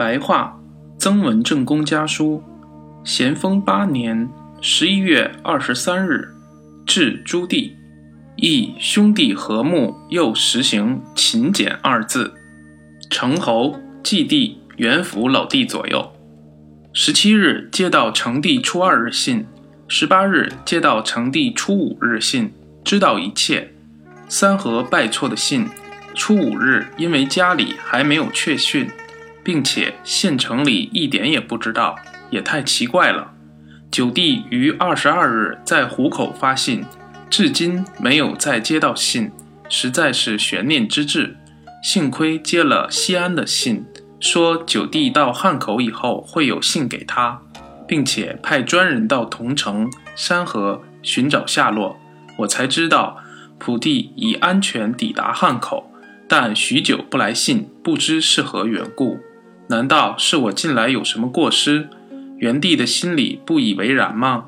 白话曾文正公家书，咸丰八年十一月二十三日，至朱棣，忆兄弟和睦，又实行勤俭二字。成侯、继帝、元辅老弟左右。十七日接到成帝初二日信，十八日接到成帝初五日信，知道一切。三和拜错的信，初五日因为家里还没有确讯。并且县城里一点也不知道，也太奇怪了。九弟于二十二日在湖口发信，至今没有再接到信，实在是悬念之至。幸亏接了西安的信，说九弟到汉口以后会有信给他，并且派专人到桐城、山河寻找下落。我才知道普弟已安全抵达汉口，但许久不来信，不知是何缘故。难道是我近来有什么过失？元帝的心里不以为然吗？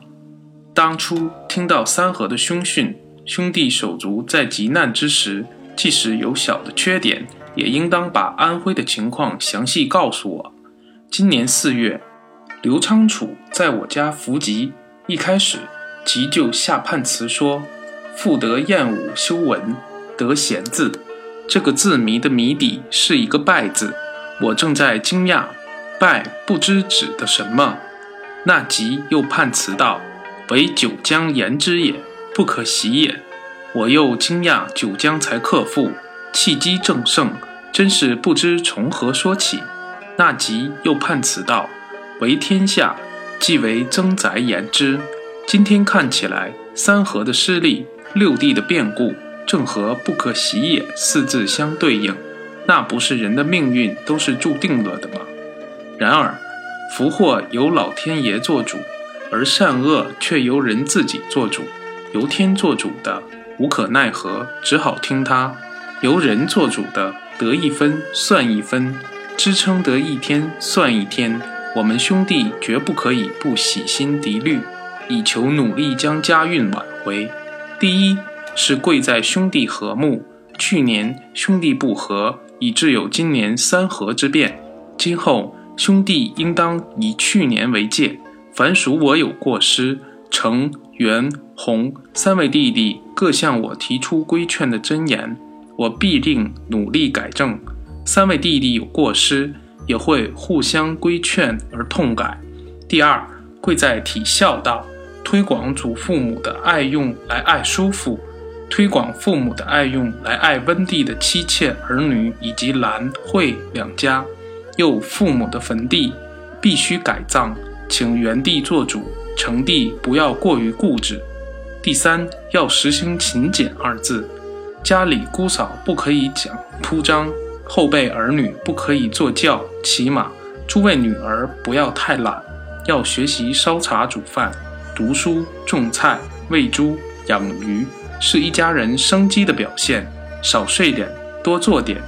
当初听到三河的凶讯，兄弟手足在急难之时，即使有小的缺点，也应当把安徽的情况详细告诉我。今年四月，刘昌楚在我家伏击，一开始即就下判词说：“复得燕武修文，得贤字。”这个字谜的谜底是一个“败”字。我正在惊讶，拜不知指的什么。那吉又判词道：“为九江言之也，不可喜也。”我又惊讶，九江才克复，气机正盛，真是不知从何说起。那吉又判词道：“为天下，即为曾宅言之。”今天看起来，三河的失利，六地的变故，正和“不可喜也”四字相对应。那不是人的命运都是注定了的吗？然而，福祸由老天爷做主，而善恶却由人自己做主。由天做主的，无可奈何，只好听他；由人做主的，得一分算一分，支撑得一天算一天。我们兄弟绝不可以不洗心涤虑，以求努力将家运挽回。第一是贵在兄弟和睦，去年兄弟不和。以致有今年三合之变，今后兄弟应当以去年为戒。凡属我有过失，成、元、洪三位弟弟各向我提出规劝的真言，我必定努力改正。三位弟弟有过失，也会互相规劝而痛改。第二，贵在体孝道，推广祖父母的爱用来爱叔父。推广父母的爱用来爱温帝的妻妾儿女以及兰惠两家，又父母的坟地必须改葬，请元帝做主，成帝不要过于固执。第三，要实行勤俭二字，家里姑嫂不可以讲铺张，后辈儿女不可以坐轿骑马，诸位女儿不要太懒，要学习烧茶煮饭、读书种菜、喂猪养鱼。是一家人生机的表现。少睡点，多做点。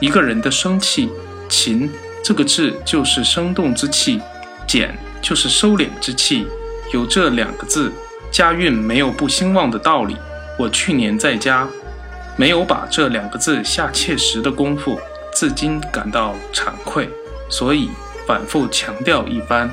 一个人的生气，勤这个字就是生动之气，俭就是收敛之气。有这两个字，家运没有不兴旺的道理。我去年在家，没有把这两个字下切实的功夫，至今感到惭愧，所以反复强调一番。